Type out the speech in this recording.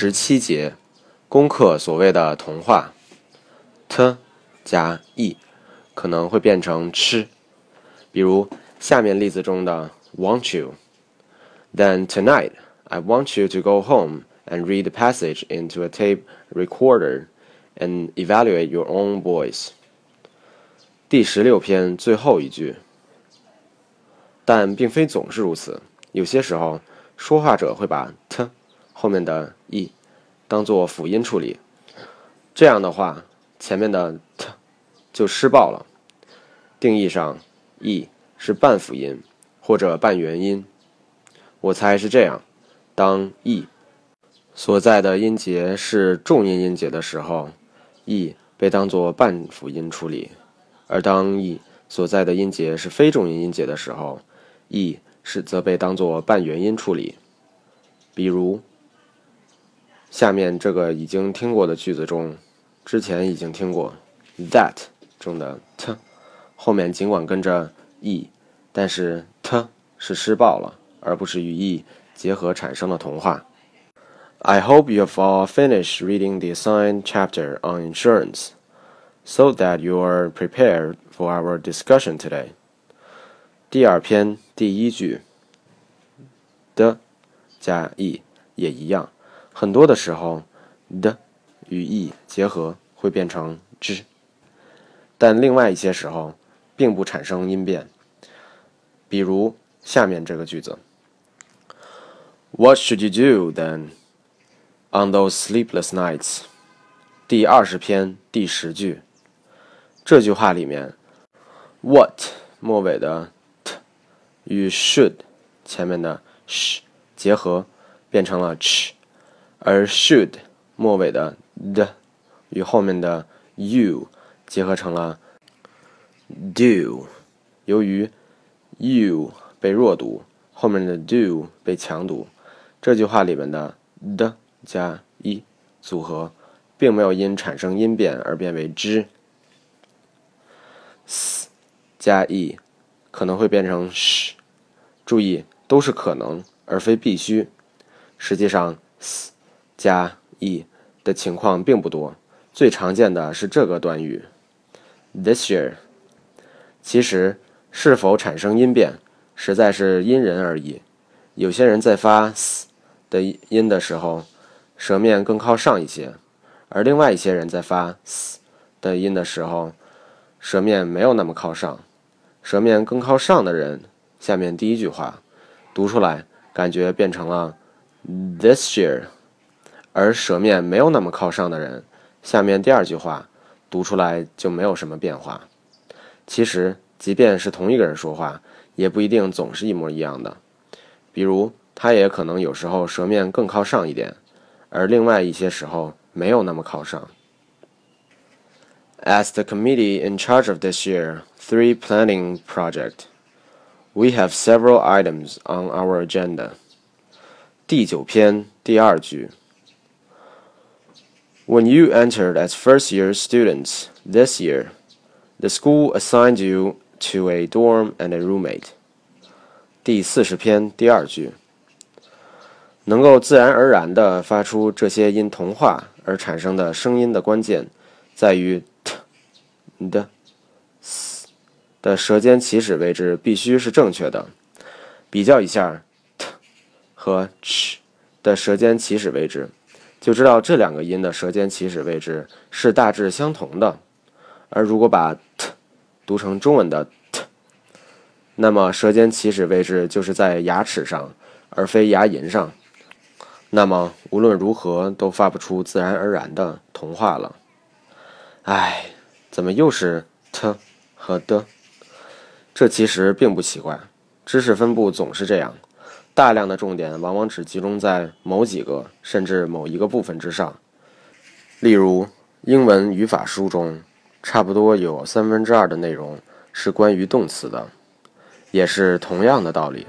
十七节，攻克所谓的童话，t 加 e 可能会变成吃，比如下面例子中的 "Want you?" Then tonight, I want you to go home and read passage into a tape recorder and evaluate your own voice. 第十六篇最后一句，但并非总是如此。有些时候，说话者会把 t 后面的 e 当做辅音处理，这样的话，前面的就失爆了。定义上，e 是半辅音或者半元音。我猜是这样：当 e 所在的音节是重音音节的时候，e 被当作半辅音处理。而当 e 所在的音节是非重音音节的时候，e 是则被当作半元音处理。比如，下面这个已经听过的句子中，之前已经听过 that 中的 t 后面尽管跟着 e，但是 t 是失爆了，而不是与 e 结合产生的童话。I hope you've all finished reading the assigned chapter on insurance. so that you are prepared for our discussion today. 第二篇第一句的加 e 也一样，很多的时候的与 e 结合会变成 z，但另外一些时候并不产生音变。比如下面这个句子：What should you do then on those sleepless nights？第二十篇第十句。这句话里面，what 末尾的 t 与 should 前面的 sh 结合，变成了 ch，而 should 末尾的 d 与后面的 you 结合成了 do。由于 you 被弱读，后面的 do 被强读，这句话里面的 d 加 e 组合，并没有因产生音变而变为 z。s 加 e 可能会变成 sh，注意都是可能而非必须。实际上 s 加 e 的情况并不多，最常见的是这个短语 this year。其实是否产生音变，实在是因人而异。有些人在发 s 的音的时候，舌面更靠上一些，而另外一些人在发 s 的音的时候。舌面没有那么靠上，舌面更靠上的人，下面第一句话读出来感觉变成了 this year，而舌面没有那么靠上的人，下面第二句话读出来就没有什么变化。其实，即便是同一个人说话，也不一定总是一模一样的。比如，他也可能有时候舌面更靠上一点，而另外一些时候没有那么靠上。As the committee in charge of this year three planning project, we have several items on our agenda. 第九篇第二句 When you entered as first year students this year, the school assigned you to a dorm and a roommate. 第四十篇第二句能够自然而然地发出这些因童话而产生的声音的关键，在于 t 的 s 的舌尖起始位置必须是正确的。比较一下 t 和 ch 的舌尖起始位置，就知道这两个音的舌尖起始位置是大致相同的。而如果把 t 读成中文的 t，那么舌尖起始位置就是在牙齿上，而非牙龈上。那么无论如何都发不出自然而然的童话了。唉。怎么又是 t 和的？这其实并不奇怪，知识分布总是这样，大量的重点往往只集中在某几个甚至某一个部分之上。例如，英文语法书中，差不多有三分之二的内容是关于动词的，也是同样的道理。